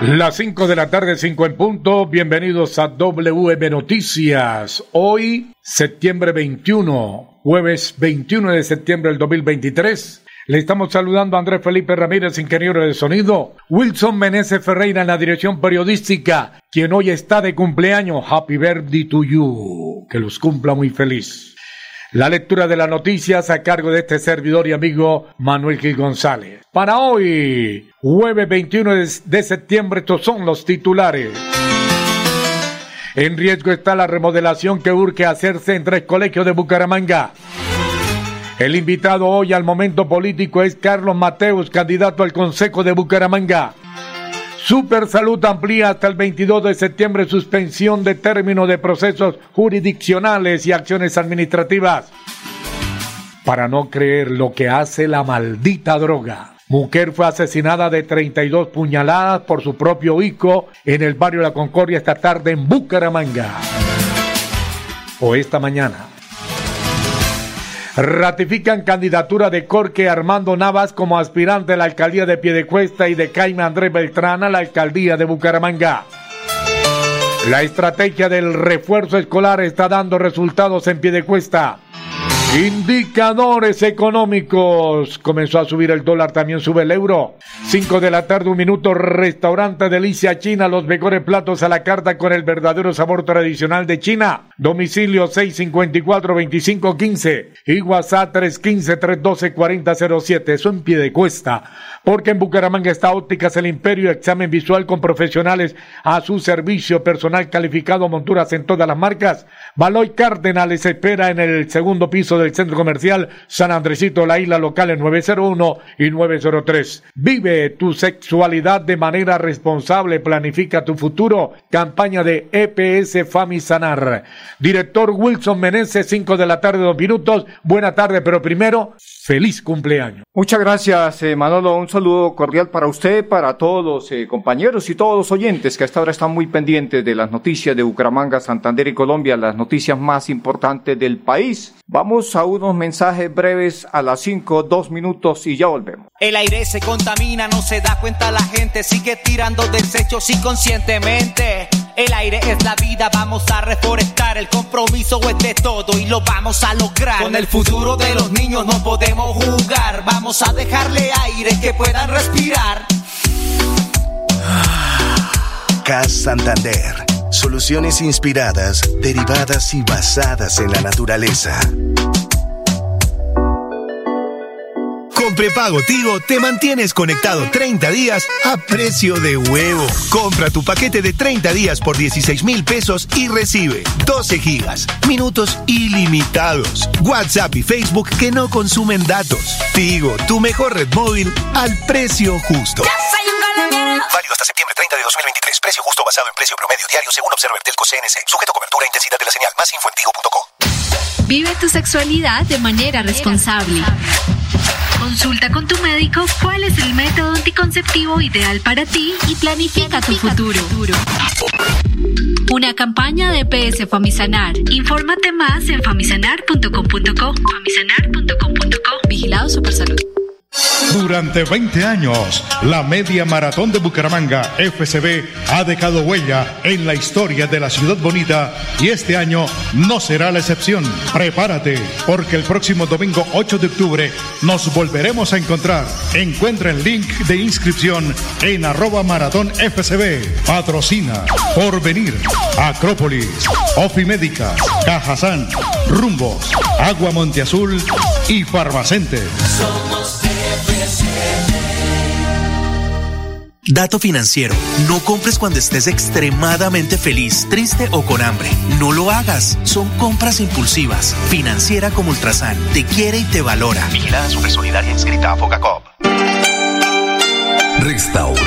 Las 5 de la tarde, 5 en punto. Bienvenidos a WM Noticias. Hoy, septiembre 21, jueves 21 de septiembre del 2023. Le estamos saludando a Andrés Felipe Ramírez, ingeniero de sonido. Wilson Meneses Ferreira en la dirección periodística, quien hoy está de cumpleaños. Happy birthday to you. Que los cumpla muy feliz. La lectura de las noticias a cargo de este servidor y amigo Manuel Gil González. Para hoy, jueves 21 de septiembre, estos son los titulares. En riesgo está la remodelación que urge hacerse en tres colegios de Bucaramanga. El invitado hoy al momento político es Carlos Mateus, candidato al Consejo de Bucaramanga. Super Salud amplía hasta el 22 de septiembre suspensión de término de procesos jurisdiccionales y acciones administrativas. Para no creer lo que hace la maldita droga. Mujer fue asesinada de 32 puñaladas por su propio hijo en el barrio La Concordia esta tarde en Bucaramanga. O esta mañana. Ratifican candidatura de Corque Armando Navas como aspirante a la alcaldía de Piedecuesta y de Caime Andrés Beltrán a la alcaldía de Bucaramanga. La estrategia del refuerzo escolar está dando resultados en Piedecuesta. Indicadores económicos. Comenzó a subir el dólar, también sube el euro. 5 de la tarde, un minuto. Restaurante Delicia China. Los mejores platos a la carta con el verdadero sabor tradicional de China. Domicilio 654-2515. Y WhatsApp 315-312-4007. Eso en pie de cuesta. Porque en Bucaramanga está Ópticas El Imperio. Examen visual con profesionales a su servicio. Personal calificado. Monturas en todas las marcas. Baloy Cárdenas espera en el segundo piso del centro comercial San Andresito, la isla local en 901 y 903. Vive tu sexualidad de manera responsable, planifica tu futuro. Campaña de EPS Famisanar. Director Wilson Meneses, 5 de la tarde, dos minutos. Buena tarde, pero primero, feliz cumpleaños. Muchas gracias, eh, Manolo. Un saludo cordial para usted, para todos los eh, compañeros y todos los oyentes que hasta ahora están muy pendientes de las noticias de Bucaramanga, Santander y Colombia, las noticias más importantes del país. Vamos a unos mensajes breves a las 5, 2 minutos y ya volvemos. El aire se contamina, no se da cuenta la gente, sigue tirando desechos inconscientemente. El aire es la vida, vamos a reforestar, el compromiso es de todo y lo vamos a lograr. Con el futuro de los niños no podemos jugar, vamos a dejarle aire que puedan respirar. CAS Santander. Soluciones inspiradas, derivadas y basadas en la naturaleza. Con prepago Tigo te mantienes conectado 30 días a precio de huevo. Compra tu paquete de 30 días por 16 mil pesos y recibe 12 gigas, minutos ilimitados, WhatsApp y Facebook que no consumen datos. Tigo, tu mejor red móvil al precio justo. Válido hasta septiembre 30 de 2023. Precio justo basado en precio promedio diario según Observer Telco CNC. Sujeto a cobertura e intensidad de la señal. Más info en tigo.co. Vive tu sexualidad de manera responsable. Consulta con tu médico cuál es el método anticonceptivo ideal para ti y planifica tu futuro. Una campaña de PS Famisanar. Infórmate más en famisanar.com.co. Famisanar.com.co. Vigilado Supersalud. Durante 20 años, la media maratón de Bucaramanga, FCB, ha dejado huella en la historia de la ciudad bonita y este año no será la excepción. Prepárate, porque el próximo domingo 8 de octubre nos volveremos a encontrar. Encuentra el link de inscripción en arroba maratón FCB. Patrocina, Porvenir, Acrópolis, Ofimédica, Cajazán, Rumbos, Agua Monteazul y Farmacente. Dato financiero. No compres cuando estés extremadamente feliz, triste o con hambre. No lo hagas. Son compras impulsivas. Financiera como Ultrasan. Te quiere y te valora. Vigilada Supersolidaria inscrita a Focacop.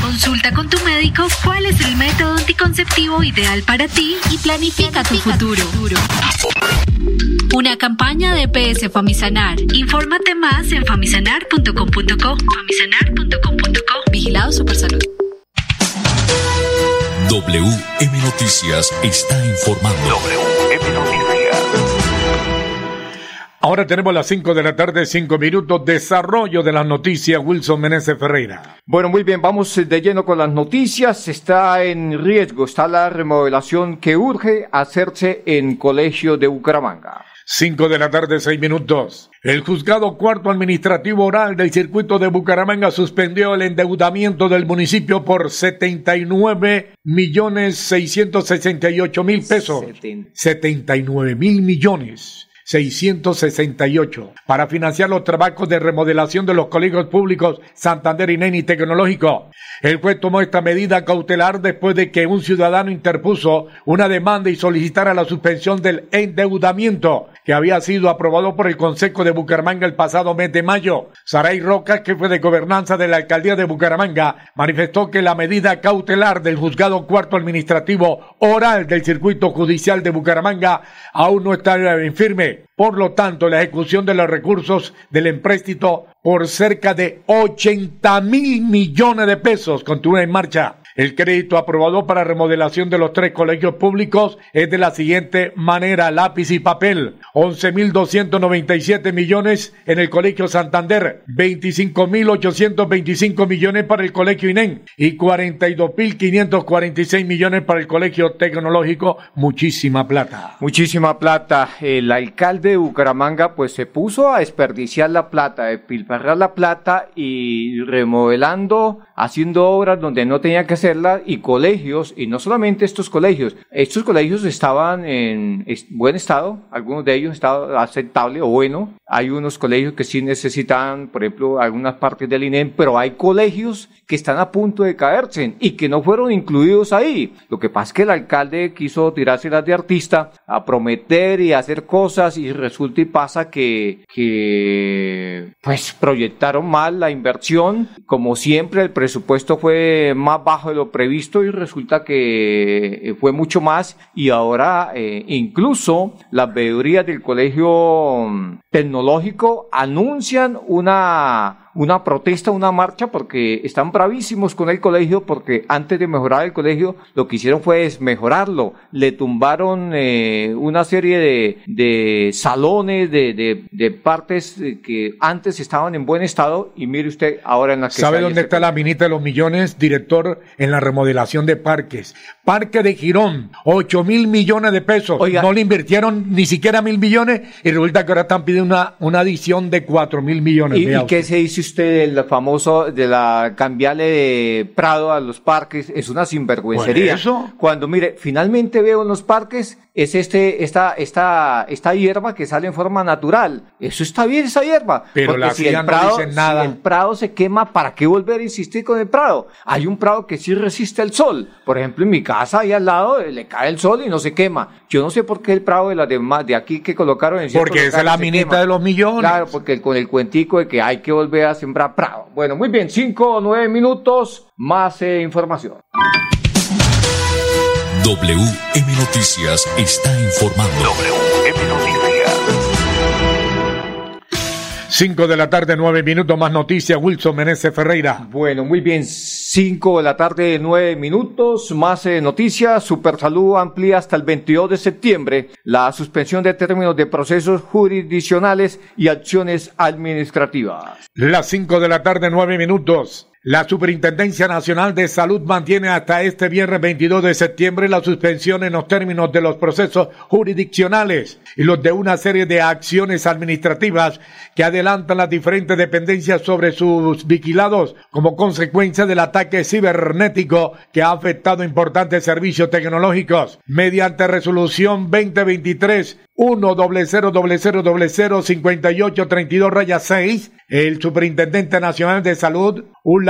Consulta con tu médico cuál es el método anticonceptivo ideal para ti y planifica tu futuro. Una campaña de PS Famisanar. Infórmate más en famisanar.com.co. Famisanar.com.co. Vigilado Supersalud. WM Noticias está informando. WM Noticias. Ahora tenemos las 5 de la tarde, 5 minutos. Desarrollo de las noticias, Wilson Meneses Ferreira. Bueno, muy bien, vamos de lleno con las noticias. Está en riesgo, está la remodelación que urge hacerse en Colegio de Bucaramanga. 5 de la tarde, 6 minutos. El juzgado cuarto administrativo oral del circuito de Bucaramanga suspendió el endeudamiento del municipio por 79 millones 668 mil pesos. 79 mil millones. 668 para financiar los trabajos de remodelación de los colegios públicos Santander y Neni Tecnológico. El juez tomó esta medida cautelar después de que un ciudadano interpuso una demanda y solicitara la suspensión del endeudamiento que había sido aprobado por el Consejo de Bucaramanga el pasado mes de mayo. Saray Roca, jefe de gobernanza de la alcaldía de Bucaramanga, manifestó que la medida cautelar del juzgado cuarto administrativo oral del circuito judicial de Bucaramanga aún no está en firme. Por lo tanto, la ejecución de los recursos del empréstito por cerca de 80 mil millones de pesos continúa en marcha. El crédito aprobado para remodelación de los tres colegios públicos es de la siguiente manera, lápiz y papel. 11.297 millones en el Colegio Santander, 25.825 millones para el Colegio INEN y 42.546 millones para el Colegio Tecnológico. Muchísima plata. Muchísima plata. El alcalde de Bucaramanga pues se puso a desperdiciar la plata, de pilfarrar la plata y remodelando, haciendo obras donde no tenía que y colegios, y no solamente estos colegios, estos colegios estaban en buen estado, algunos de ellos estaban aceptable o bueno, hay unos colegios que sí necesitan, por ejemplo, algunas partes del INEM, pero hay colegios que están a punto de caerse y que no fueron incluidos ahí. Lo que pasa es que el alcalde quiso tirarse las de artista a prometer y hacer cosas y resulta y pasa que, que pues proyectaron mal la inversión. Como siempre, el presupuesto fue más bajo de lo previsto y resulta que eh, fue mucho más y ahora eh, incluso las veedurías del colegio mm, tecnológico anuncian una una protesta, una marcha, porque están bravísimos con el colegio, porque antes de mejorar el colegio, lo que hicieron fue desmejorarlo. Le tumbaron eh, una serie de, de salones, de, de, de partes eh, que antes estaban en buen estado, y mire usted ahora en la que ¿Sabe dónde está la minita de los millones? Director en la remodelación de parques. Parque de Girón, 8 mil millones de pesos. Oiga. No le invirtieron ni siquiera mil millones y resulta que ahora están pidiendo una, una adición de 4 mil millones. ¿Y, y qué se dice usted del famoso, de la cambiarle de Prado a los parques? Es una sinvergüencería. Por eso. Cuando, mire, finalmente veo en los parques, es este, esta, esta, esta hierba que sale en forma natural. Eso está bien, esa hierba. Pero Porque la si el no Prado, dicen nada. si el Prado se quema, ¿para qué volver a insistir con el Prado? Hay un Prado que sí resiste el sol. Por ejemplo, en mi casa, ahí al lado, eh, le cae el sol y no se quema. Yo no sé por qué el Prado de las demás, de aquí que colocaron en Porque esa es la minita de los millones. Claro, porque con el cuentico de que hay que volver a sembrar Prado. Bueno, muy bien, cinco o nueve minutos, más eh, información. WM Noticias está informando. WM Noticias. 5 de la tarde, 9 minutos más noticias. Wilson Menezes Ferreira. Bueno, muy bien. 5 de la tarde, 9 minutos más eh, noticias. Supersalud amplía hasta el 22 de septiembre la suspensión de términos de procesos jurisdiccionales y acciones administrativas. Las 5 de la tarde, 9 minutos. La Superintendencia Nacional de Salud mantiene hasta este viernes 22 de septiembre la suspensión en los términos de los procesos jurisdiccionales y los de una serie de acciones administrativas que adelantan las diferentes dependencias sobre sus vigilados como consecuencia del ataque cibernético que ha afectado importantes servicios tecnológicos. Mediante resolución 2023 1 0 0 0 58 32 raya 6, el Superintendente Nacional de Salud,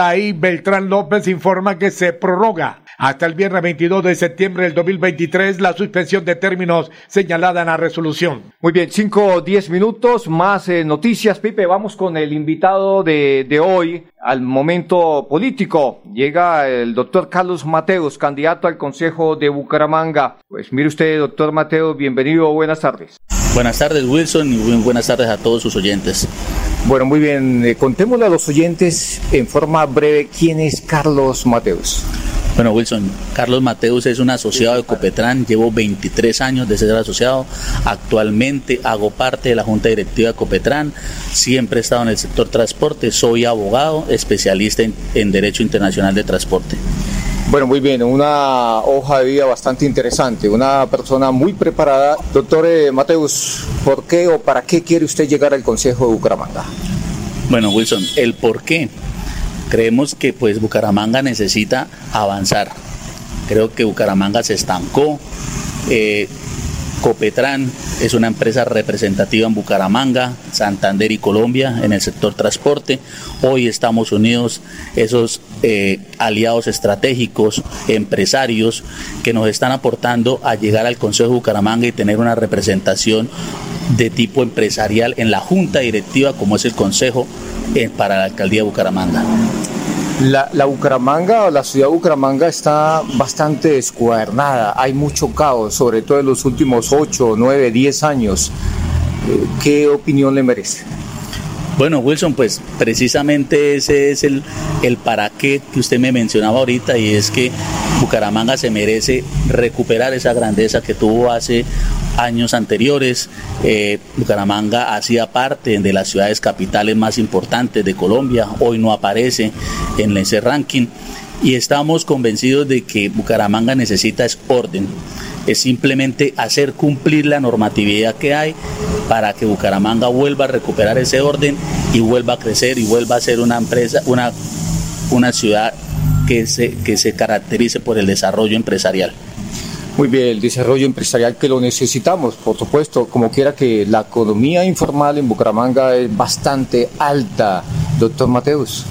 Ulay Beltrán López, informa que se prorroga hasta el viernes 22 de septiembre del 2023 la suspensión de términos señalada en la resolución. Muy bien, 5 o 10 minutos, más eh, noticias. Pipe, vamos con el invitado de, de hoy al momento político. Llega el doctor Carlos Mateos, candidato al Consejo de Bucaramanga. Pues mire usted, doctor Mateos, bienvenido, buenas tardes. Buenas tardes, Wilson, y buenas tardes a todos sus oyentes. Bueno, muy bien, eh, contémosle a los oyentes en forma breve quién es Carlos Mateos. Bueno, Wilson, Carlos Mateus es un asociado de Copetran, llevo 23 años de ser asociado, actualmente hago parte de la Junta Directiva de Copetran, siempre he estado en el sector transporte, soy abogado, especialista en, Derecho Internacional de Transporte. Bueno, muy bien, una hoja de vida bastante interesante, una persona muy preparada. Doctor eh, Mateus, ¿por qué o para qué quiere usted llegar al Consejo de Bucaramanga? Bueno, Wilson, el por qué Creemos que pues Bucaramanga necesita avanzar. Creo que Bucaramanga se estancó. Eh, Copetran es una empresa representativa en Bucaramanga, Santander y Colombia en el sector transporte. Hoy estamos unidos esos eh, aliados estratégicos, empresarios que nos están aportando a llegar al Consejo de Bucaramanga y tener una representación de tipo empresarial en la junta directiva como es el Consejo eh, para la Alcaldía de Bucaramanga. La, la, Bucaramanga, la ciudad de Bucaramanga está bastante descuadernada, hay mucho caos, sobre todo en los últimos 8, 9, 10 años. Eh, ¿Qué opinión le merece? Bueno, Wilson, pues precisamente ese es el, el para qué que usted me mencionaba ahorita y es que Bucaramanga se merece recuperar esa grandeza que tuvo hace años anteriores. Eh, Bucaramanga hacía parte de las ciudades capitales más importantes de Colombia, hoy no aparece en ese ranking y estamos convencidos de que Bucaramanga necesita es orden es simplemente hacer cumplir la normatividad que hay para que Bucaramanga vuelva a recuperar ese orden y vuelva a crecer y vuelva a ser una empresa, una, una ciudad que se, que se caracterice por el desarrollo empresarial. Muy bien, el desarrollo empresarial que lo necesitamos, por supuesto, como quiera que la economía informal en Bucaramanga es bastante alta, doctor Mateus.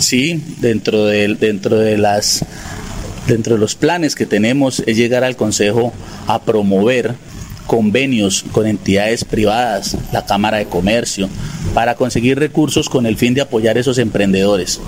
Sí, dentro de, dentro de las Dentro de los planes que tenemos es llegar al Consejo a promover convenios con entidades privadas, la Cámara de Comercio, para conseguir recursos con el fin de apoyar a esos emprendedores.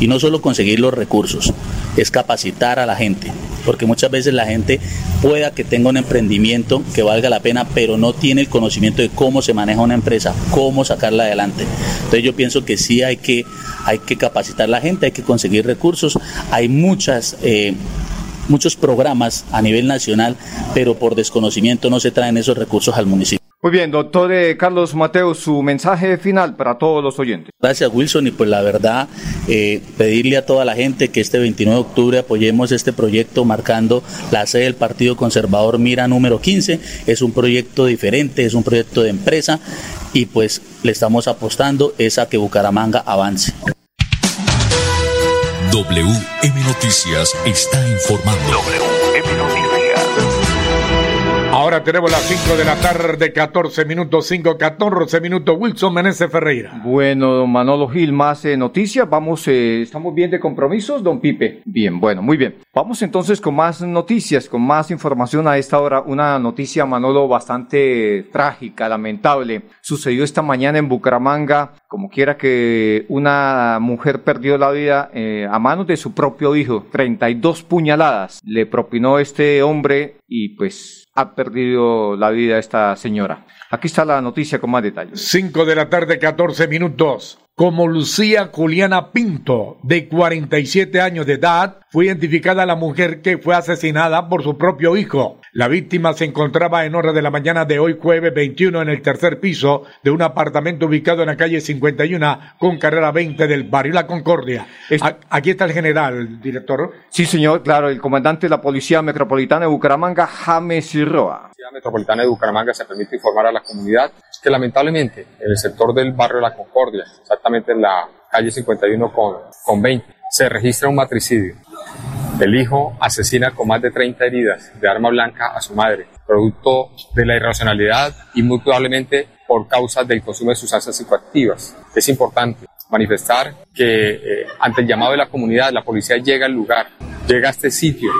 Y no solo conseguir los recursos, es capacitar a la gente, porque muchas veces la gente pueda que tenga un emprendimiento que valga la pena, pero no tiene el conocimiento de cómo se maneja una empresa, cómo sacarla adelante. Entonces yo pienso que sí hay que, hay que capacitar a la gente, hay que conseguir recursos, hay muchas... Eh, muchos programas a nivel nacional, pero por desconocimiento no se traen esos recursos al municipio. Muy bien, doctor eh, Carlos Mateo, su mensaje final para todos los oyentes. Gracias, Wilson. Y pues la verdad, eh, pedirle a toda la gente que este 29 de octubre apoyemos este proyecto marcando la sede del Partido Conservador Mira número 15. Es un proyecto diferente, es un proyecto de empresa y pues le estamos apostando es a que Bucaramanga avance. WM Noticias está informando. Ahora tenemos las 5 de la tarde, 14 minutos, 5, 14 minutos. Wilson Meneses Ferreira. Bueno, don Manolo Gil, más eh, noticias. Vamos, eh, ¿estamos bien de compromisos, don Pipe? Bien, bueno, muy bien. Vamos entonces con más noticias, con más información a esta hora. Una noticia, Manolo, bastante trágica, lamentable. Sucedió esta mañana en Bucaramanga, como quiera que una mujer perdió la vida eh, a manos de su propio hijo. 32 puñaladas le propinó este hombre y pues ha perdido la vida esta señora. Aquí está la noticia con más detalles. 5 de la tarde, 14 minutos como Lucía Juliana Pinto, de 47 años de edad, fue identificada la mujer que fue asesinada por su propio hijo. La víctima se encontraba en hora de la mañana de hoy jueves 21 en el tercer piso de un apartamento ubicado en la calle 51 con carrera 20 del barrio La Concordia. Aquí está el general, director. Sí, señor, claro, el comandante de la Policía Metropolitana de Bucaramanga, James Sirroa. La Policía Metropolitana de Bucaramanga se permite informar a la comunidad que lamentablemente en el sector del barrio La Concordia, exactamente en la calle 51 con, con 20, se registra un matricidio. El hijo asesina con más de 30 heridas de arma blanca a su madre, producto de la irracionalidad y muy probablemente por causa del consumo de sustancias psicoactivas. Es importante manifestar que eh, ante el llamado de la comunidad, la policía llega al lugar, llega a este sitio,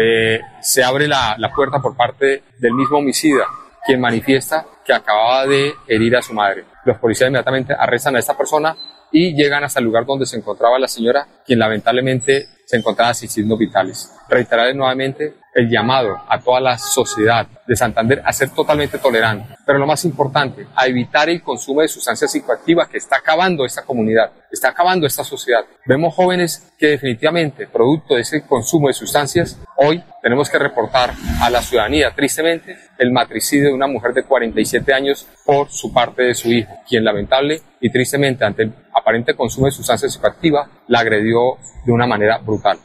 eh, se abre la, la puerta por parte del mismo homicida, quien manifiesta que acababa de herir a su madre. Los policías inmediatamente arrestan a esta persona y llegan hasta el lugar donde se encontraba la señora, quien lamentablemente se encontraba sin signos vitales. Reiterar nuevamente el llamado a toda la sociedad de Santander a ser totalmente tolerante, pero lo más importante, a evitar el consumo de sustancias psicoactivas que está acabando esta comunidad, está acabando esta sociedad. Vemos jóvenes que definitivamente, producto de ese consumo de sustancias, hoy tenemos que reportar a la ciudadanía, tristemente, el matricidio de una mujer de 47 años por su parte de su hijo, quien lamentable y tristemente ante el aparente consumo de sustancias psicoactivas la agredió de una manera brutal.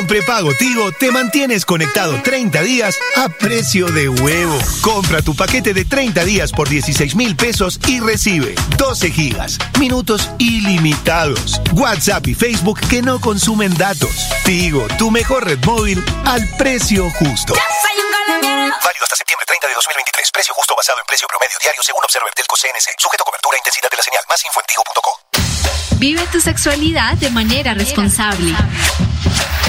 Con prepago Tigo te mantienes conectado 30 días a precio de huevo. Compra tu paquete de 30 días por 16 mil pesos y recibe 12 gigas, minutos ilimitados, WhatsApp y Facebook que no consumen datos. Tigo, tu mejor red móvil al precio justo. Válido hasta septiembre 30 de 2023. Precio justo basado en precio promedio diario según Observer Telco CNC. Sujeto a cobertura e intensidad de la señal. Más info en Vive tu sexualidad de manera responsable.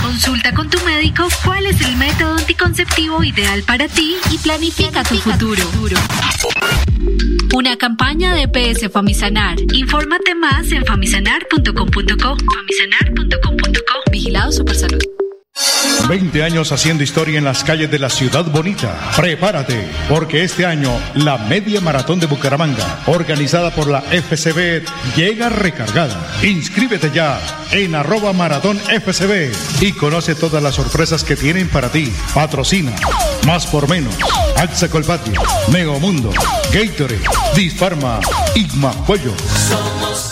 Consulta con tu médico cuál es el método anticonceptivo ideal para ti y planifica tu futuro. Una campaña de PS Famisanar. Infórmate más en famisanar.com.co. Famisanar.com.co. Vigilado Supersalud. 20 años haciendo historia en las calles de la ciudad bonita. Prepárate, porque este año la media maratón de Bucaramanga, organizada por la FCB, llega recargada. Inscríbete ya en arroba maratón FCB y conoce todas las sorpresas que tienen para ti. Patrocina, más por menos, Axa Colpatio, Mundo, Gatorade, Disfarma, Igma Pollo. Somos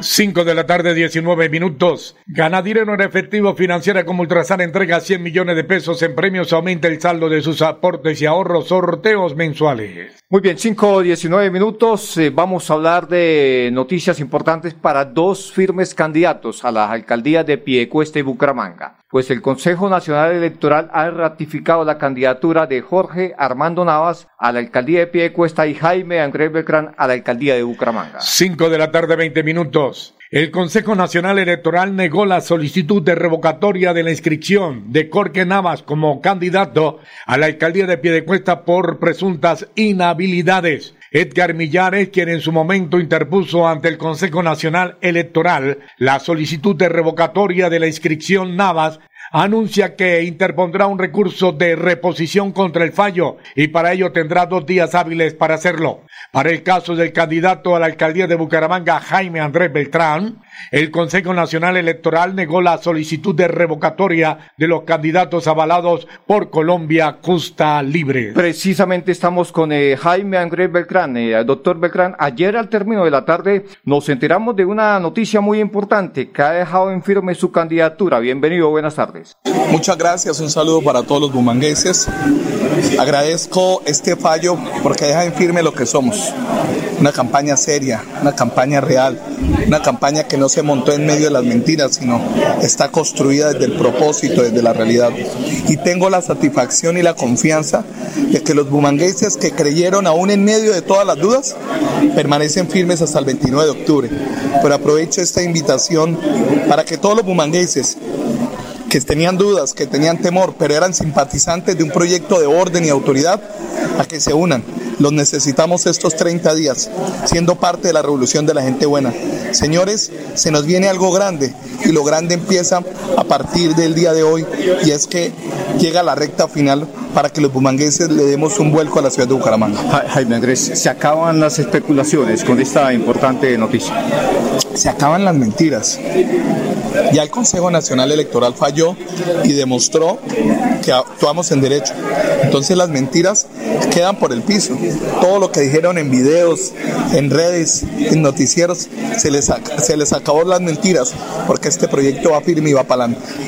5 de la tarde, 19 minutos. Gana dinero en efectivo financiera como Ultrasan entrega 100 millones de pesos en premios. Aumenta el saldo de sus aportes y ahorros, sorteos mensuales. Muy bien, 5, 19 minutos. Eh, vamos a hablar de noticias importantes para dos firmes candidatos a la alcaldía de Piedecuesta y Bucaramanga. Pues el Consejo Nacional Electoral ha ratificado la candidatura de Jorge Armando Navas a la alcaldía de Piedecuesta y Jaime Andrés Beltrán a la alcaldía de Bucaramanga. 5 de la tarde, 20 minutos. El Consejo Nacional Electoral negó la solicitud de revocatoria de la inscripción de Jorge Navas como candidato a la alcaldía de Piedecuesta por presuntas inhabilidades. Edgar Millares, quien en su momento interpuso ante el Consejo Nacional Electoral la solicitud de revocatoria de la inscripción Navas, anuncia que interpondrá un recurso de reposición contra el fallo y para ello tendrá dos días hábiles para hacerlo. Para el caso del candidato a la alcaldía de Bucaramanga, Jaime Andrés Beltrán, el Consejo Nacional Electoral negó la solicitud de revocatoria de los candidatos avalados por Colombia Justa Libre. Precisamente estamos con eh, Jaime Andrés Beltrán. Eh, doctor Beltrán, ayer al término de la tarde nos enteramos de una noticia muy importante que ha dejado en firme su candidatura. Bienvenido, buenas tardes. Muchas gracias, un saludo para todos los bumangueses. Agradezco este fallo porque deja en firme lo que somos. Una campaña seria, una campaña real, una campaña que no se montó en medio de las mentiras, sino está construida desde el propósito, desde la realidad. Y tengo la satisfacción y la confianza de que los bumangueses que creyeron aún en medio de todas las dudas, permanecen firmes hasta el 29 de octubre. Pero aprovecho esta invitación para que todos los bumangueses que tenían dudas, que tenían temor, pero eran simpatizantes de un proyecto de orden y autoridad, a que se unan. Los necesitamos estos 30 días, siendo parte de la revolución de la gente buena. Señores, se nos viene algo grande y lo grande empieza a partir del día de hoy y es que llega la recta final para que los bumangueses le demos un vuelco a la ciudad de Bucaramanga. Jaime Andrés, se acaban las especulaciones con esta importante noticia. Se acaban las mentiras. Ya el Consejo Nacional Electoral falló y demostró que actuamos en derecho. Entonces las mentiras quedan por el piso. Todo lo que dijeron en videos, en redes, en noticieros, se les, se les acabó las mentiras porque este proyecto va firme y va para adelante.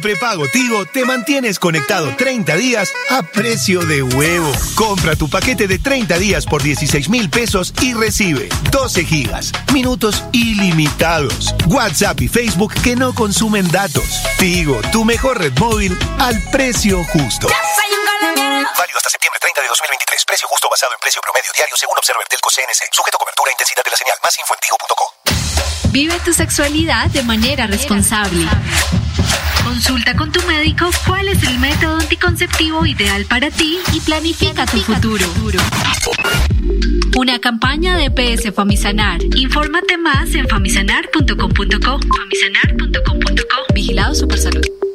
Con prepago Tigo te mantienes conectado 30 días a precio de huevo. Compra tu paquete de 30 días por 16 mil pesos y recibe 12 gigas, minutos ilimitados, WhatsApp y Facebook que no consumen datos. Tigo, tu mejor red móvil al precio justo. Válido hasta septiembre 30 de 2023. Precio justo basado en precio promedio diario según Observer Telco CNC. Sujeto a cobertura e intensidad de la señal. Más info en Vive tu sexualidad de manera responsable. Consulta con tu médico cuál es el método anticonceptivo ideal para ti y planifica tu futuro. Una campaña de PS Famisanar. Infórmate más en famisanar.com.co. Famisanar.com.co. Vigilado Supersalud.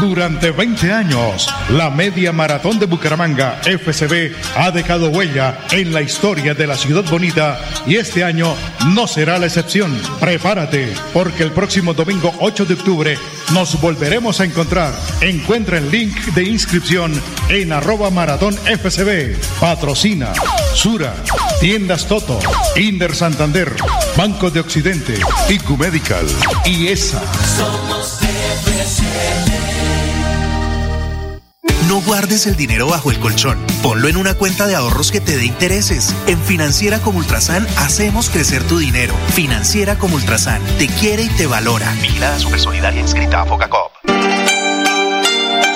Durante 20 años, la Media Maratón de Bucaramanga, FCB, ha dejado huella en la historia de la ciudad bonita y este año no será la excepción. Prepárate, porque el próximo domingo 8 de octubre nos volveremos a encontrar. Encuentra el link de inscripción en arroba maratón FCB. Patrocina Sura, Tiendas Toto, Inder Santander, Banco de Occidente, IQ Medical y ESA. No guardes el dinero bajo el colchón. Ponlo en una cuenta de ahorros que te dé intereses. En Financiera como Ultrasan hacemos crecer tu dinero. Financiera como Ultrasan te quiere y te valora. Vigilada Super Solidaria inscrita a Focacop.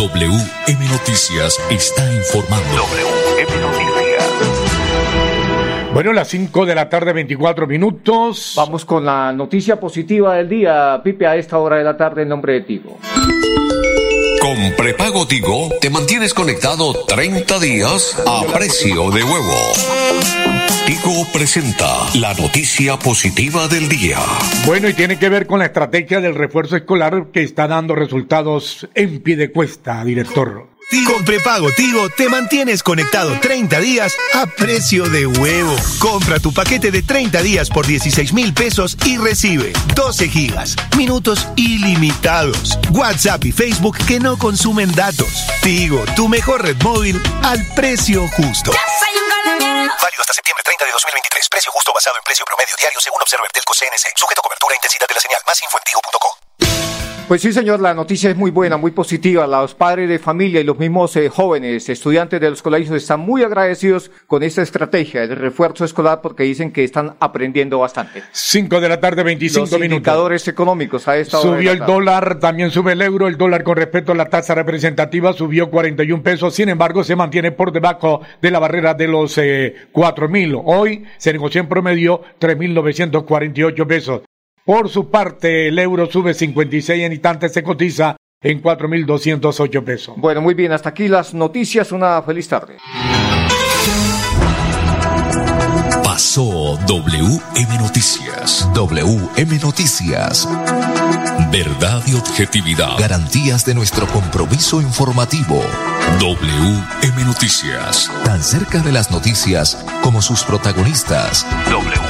WM Noticias está informando. WM Noticias. Bueno, las 5 de la tarde, 24 minutos. Vamos con la noticia positiva del día, Pipe, a esta hora de la tarde en nombre de Tigo. Con prepago Tigo te mantienes conectado 30 días a precio de huevo. Presenta la noticia positiva del día. Bueno, y tiene que ver con la estrategia del refuerzo escolar que está dando resultados en pie de director. Con prepago Tigo te mantienes conectado 30 días a precio de huevo. Compra tu paquete de 30 días por 16 mil pesos y recibe 12 gigas, minutos ilimitados, WhatsApp y Facebook que no consumen datos. Tigo, tu mejor red móvil al precio justo. Válido hasta septiembre 30 de 2023. Precio justo basado en precio promedio diario según Observer Telco CNC. Sujeto cobertura e intensidad de la señal. Más info en tigo.co. Pues sí, señor, la noticia es muy buena, muy positiva. Los padres de familia y los mismos eh, jóvenes, estudiantes de los colegios, están muy agradecidos con esta estrategia de refuerzo escolar porque dicen que están aprendiendo bastante. 5 de la tarde, 25 los minutos. indicadores económicos a esta Subió el dólar, también sube el euro. El dólar con respecto a la tasa representativa subió 41 pesos. Sin embargo, se mantiene por debajo de la barrera de los eh, 4 mil. Hoy se negoció en promedio 3.948 pesos. Por su parte, el euro sube 56 en instantes, se cotiza en 4.208 pesos. Bueno, muy bien, hasta aquí las noticias. Una feliz tarde. Pasó WM Noticias. WM Noticias. Verdad y objetividad. Garantías de nuestro compromiso informativo. WM Noticias. Tan cerca de las noticias como sus protagonistas. WM Noticias.